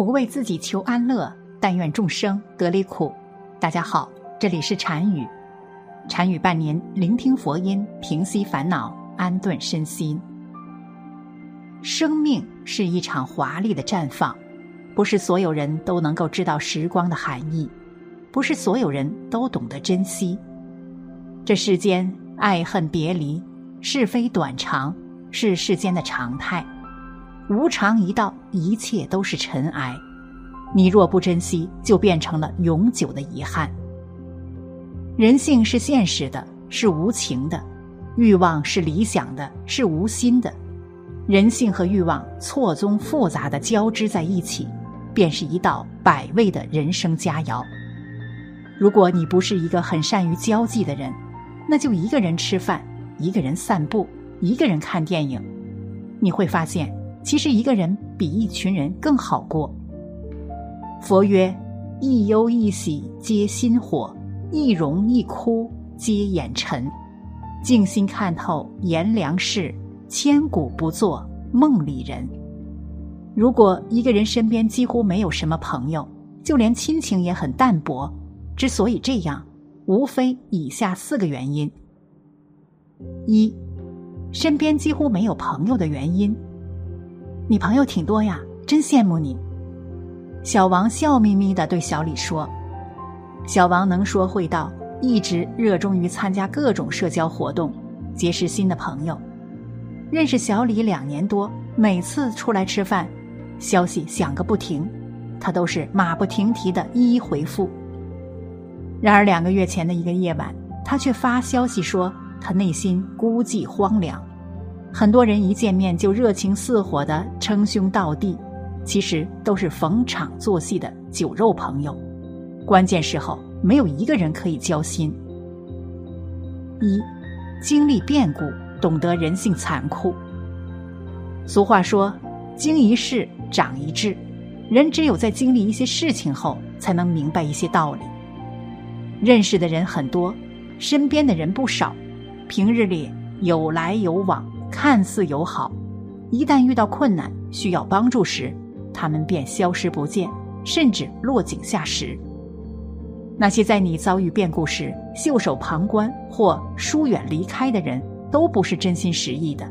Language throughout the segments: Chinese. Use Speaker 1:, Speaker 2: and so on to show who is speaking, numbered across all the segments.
Speaker 1: 不为自己求安乐，但愿众生得离苦。大家好，这里是禅语，禅语伴您聆听佛音，平息烦恼，安顿身心。生命是一场华丽的绽放，不是所有人都能够知道时光的含义，不是所有人都懂得珍惜。这世间爱恨别离，是非短长，是世间的常态。无常一到，一切都是尘埃。你若不珍惜，就变成了永久的遗憾。人性是现实的，是无情的；欲望是理想的，是无心的。人性和欲望错综复杂的交织在一起，便是一道百味的人生佳肴。如果你不是一个很善于交际的人，那就一个人吃饭，一个人散步，一个人看电影，你会发现。其实一个人比一群人更好过。佛曰：“一忧一喜皆心火，一荣一枯皆眼尘。静心看透炎凉事，千古不做梦里人。”如果一个人身边几乎没有什么朋友，就连亲情也很淡薄，之所以这样，无非以下四个原因：一，身边几乎没有朋友的原因。你朋友挺多呀，真羡慕你。小王笑眯眯的对小李说：“小王能说会道，一直热衷于参加各种社交活动，结识新的朋友。认识小李两年多，每次出来吃饭，消息响个不停，他都是马不停蹄的一一回复。然而两个月前的一个夜晚，他却发消息说他内心孤寂荒凉。”很多人一见面就热情似火的称兄道弟，其实都是逢场作戏的酒肉朋友。关键时候没有一个人可以交心。一，经历变故，懂得人性残酷。俗话说：“经一事长一智。”人只有在经历一些事情后，才能明白一些道理。认识的人很多，身边的人不少，平日里有来有往。看似友好，一旦遇到困难需要帮助时，他们便消失不见，甚至落井下石。那些在你遭遇变故时袖手旁观或疏远离开的人，都不是真心实意的。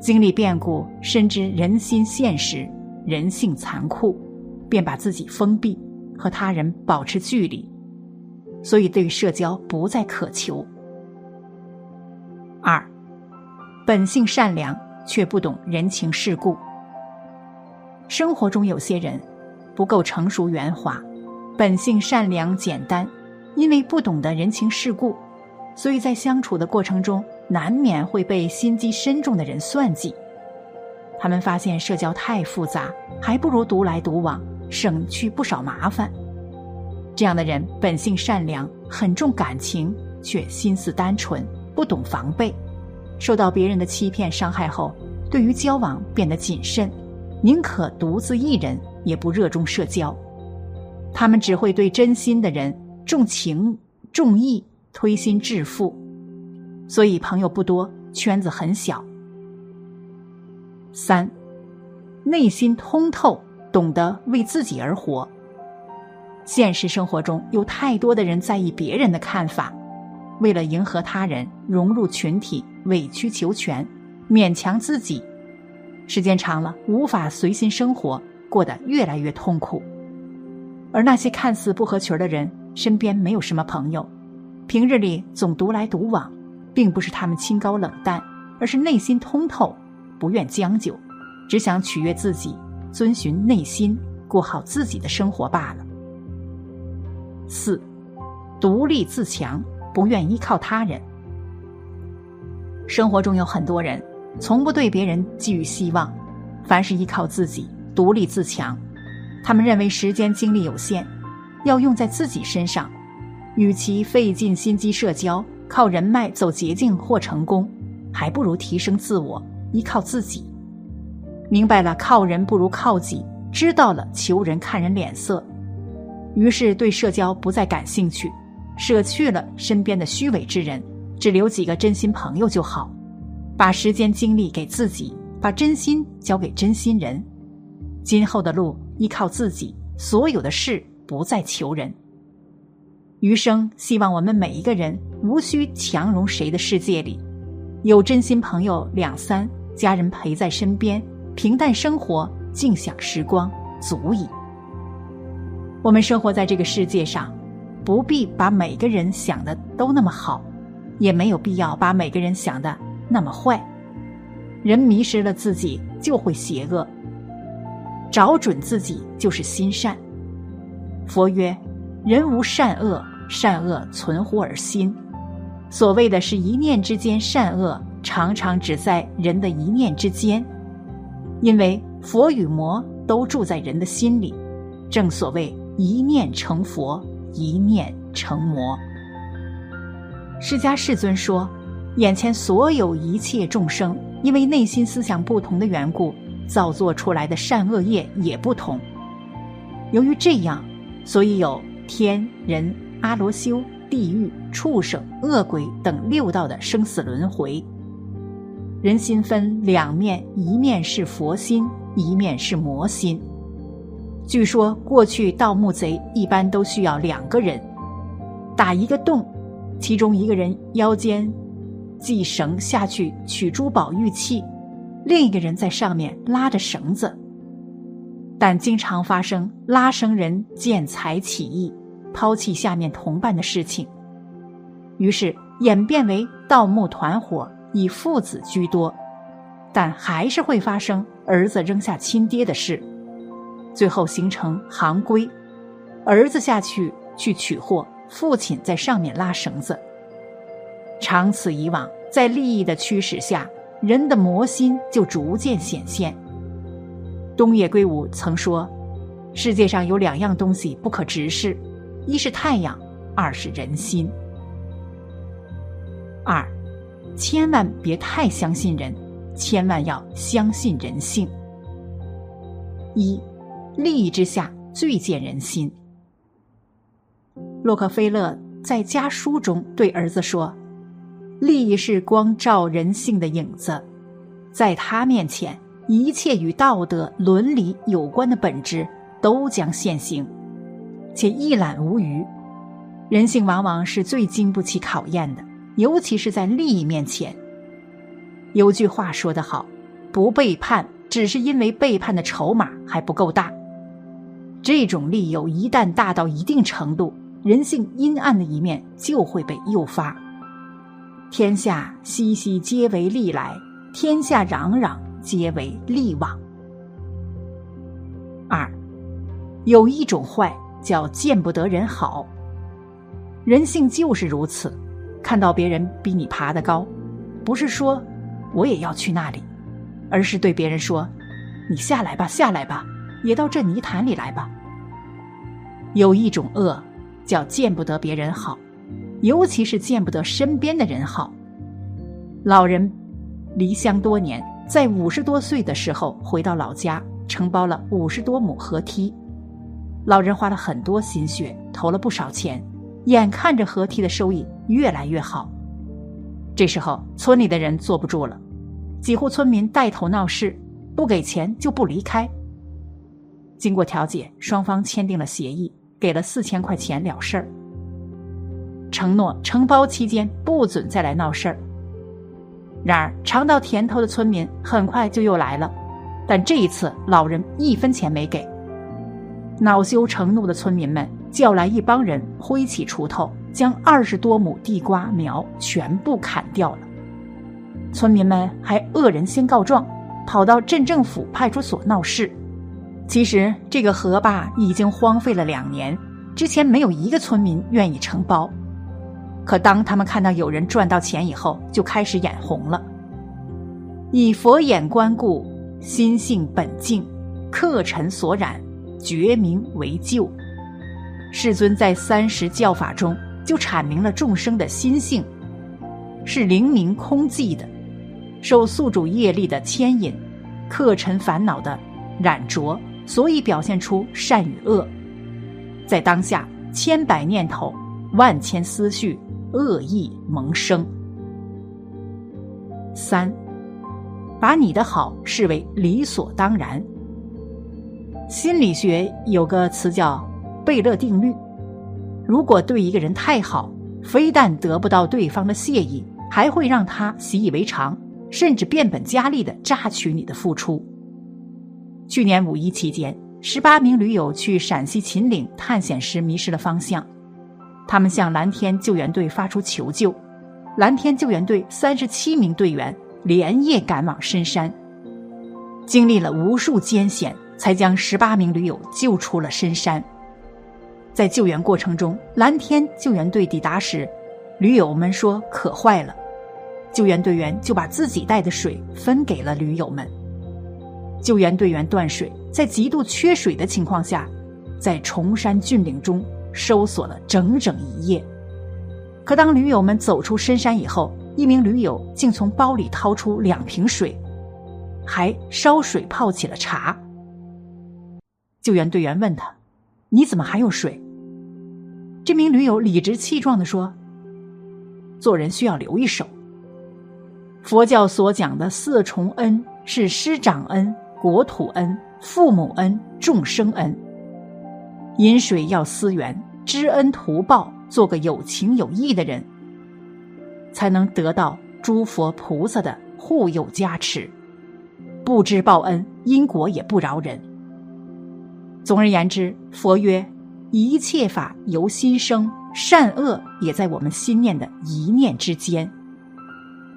Speaker 1: 经历变故，深知人心现实、人性残酷，便把自己封闭，和他人保持距离，所以对社交不再渴求。二。本性善良，却不懂人情世故。生活中有些人不够成熟圆滑，本性善良简单，因为不懂得人情世故，所以在相处的过程中难免会被心机深重的人算计。他们发现社交太复杂，还不如独来独往，省去不少麻烦。这样的人本性善良，很重感情，却心思单纯，不懂防备。受到别人的欺骗伤害后，对于交往变得谨慎，宁可独自一人，也不热衷社交。他们只会对真心的人重情重义，推心置腹，所以朋友不多，圈子很小。三，内心通透，懂得为自己而活。现实生活中有太多的人在意别人的看法。为了迎合他人、融入群体，委曲求全，勉强自己，时间长了无法随心生活，过得越来越痛苦。而那些看似不合群的人，身边没有什么朋友，平日里总独来独往，并不是他们清高冷淡，而是内心通透，不愿将就，只想取悦自己，遵循内心，过好自己的生活罢了。四，独立自强。不愿依靠他人。生活中有很多人，从不对别人寄予希望，凡是依靠自己，独立自强。他们认为时间精力有限，要用在自己身上，与其费尽心机社交，靠人脉走捷径或成功，还不如提升自我，依靠自己。明白了靠人不如靠己，知道了求人看人脸色，于是对社交不再感兴趣。舍去了身边的虚伪之人，只留几个真心朋友就好。把时间精力给自己，把真心交给真心人。今后的路依靠自己，所有的事不再求人。余生希望我们每一个人无需强融谁的世界里，有真心朋友两三，家人陪在身边，平淡生活，静享时光，足矣。我们生活在这个世界上，不必把每个人想的都那么好，也没有必要把每个人想的那么坏。人迷失了自己，就会邪恶。找准自己，就是心善。佛曰：“人无善恶。”善恶存乎而心，所谓的是一念之间善恶，常常只在人的一念之间，因为佛与魔都住在人的心里，正所谓一念成佛，一念成魔。释迦世尊说，眼前所有一切众生，因为内心思想不同的缘故，造作出来的善恶业也不同。由于这样，所以有天人。阿罗修、地狱、畜生、恶鬼等六道的生死轮回。人心分两面，一面是佛心，一面是魔心。据说过去盗墓贼一般都需要两个人打一个洞，其中一个人腰间系绳下去取珠宝玉器，另一个人在上面拉着绳子。但经常发生拉绳人见财起意。抛弃下面同伴的事情，于是演变为盗墓团伙，以父子居多，但还是会发生儿子扔下亲爹的事，最后形成行规：儿子下去去取货，父亲在上面拉绳子。长此以往，在利益的驱使下，人的魔心就逐渐显现。东野圭吾曾说：“世界上有两样东西不可直视。”一是太阳，二是人心。二，千万别太相信人，千万要相信人性。一，利益之下最见人心。洛克菲勒在家书中对儿子说：“利益是光照人性的影子，在他面前，一切与道德伦理有关的本质都将现形。”且一览无余，人性往往是最经不起考验的，尤其是在利益面前。有句话说得好：“不背叛，只是因为背叛的筹码还不够大。”这种利诱一旦大到一定程度，人性阴暗的一面就会被诱发。天下熙熙皆为利来，天下攘攘皆为利往。二，有一种坏。叫见不得人好，人性就是如此。看到别人比你爬得高，不是说我也要去那里，而是对别人说：“你下来吧，下来吧，也到这泥潭里来吧。”有一种恶，叫见不得别人好，尤其是见不得身边的人好。老人离乡多年，在五十多岁的时候回到老家，承包了五十多亩河堤。老人花了很多心血，投了不少钱，眼看着河堤的收益越来越好。这时候，村里的人坐不住了，几户村民带头闹事，不给钱就不离开。经过调解，双方签订了协议，给了四千块钱了事儿，承诺承包期间不准再来闹事儿。然而，尝到甜头的村民很快就又来了，但这一次老人一分钱没给。恼羞成怒的村民们叫来一帮人，挥起锄头，将二十多亩地瓜苗全部砍掉了。村民们还恶人先告状，跑到镇政府派出所闹事。其实这个河坝已经荒废了两年，之前没有一个村民愿意承包。可当他们看到有人赚到钱以后，就开始眼红了。以佛眼观故，心性本净，客尘所染。觉明为救，世尊在三十教法中就阐明了众生的心性是灵明空寂的，受宿主业力的牵引，客尘烦恼的染着，所以表现出善与恶。在当下，千百念头、万千思绪、恶意萌生。三，把你的好视为理所当然。心理学有个词叫贝勒定律：如果对一个人太好，非但得不到对方的谢意，还会让他习以为常，甚至变本加厉的榨取你的付出。去年五一期间，十八名驴友去陕西秦岭探险时迷失了方向，他们向蓝天救援队发出求救，蓝天救援队三十七名队员连夜赶往深山，经历了无数艰险，才将十八名驴友救出了深山。在救援过程中，蓝天救援队抵达时，驴友们说渴坏了，救援队员就把自己带的水分给了驴友们。救援队员断水，在极度缺水的情况下，在崇山峻岭中搜索了整整一夜。可当驴友们走出深山以后，一名驴友竟从包里掏出两瓶水，还烧水泡起了茶。救援队员问他。你怎么还有水？这名驴友理直气壮的说：“做人需要留一手。佛教所讲的四重恩是师长恩、国土恩、父母恩、众生恩。饮水要思源，知恩图报，做个有情有义的人，才能得到诸佛菩萨的护佑加持。不知报恩，因果也不饶人。”总而言之，佛曰：“一切法由心生，善恶也在我们心念的一念之间。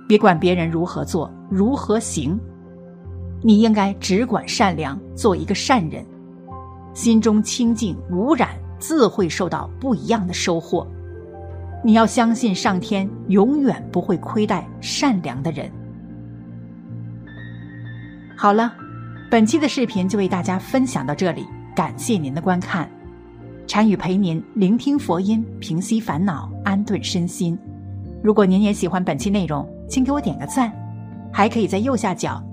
Speaker 1: 别管别人如何做、如何行，你应该只管善良，做一个善人。心中清净无染，自会受到不一样的收获。你要相信，上天永远不会亏待善良的人。”好了，本期的视频就为大家分享到这里。感谢您的观看，禅语陪您聆听佛音，平息烦恼，安顿身心。如果您也喜欢本期内容，请给我点个赞，还可以在右下角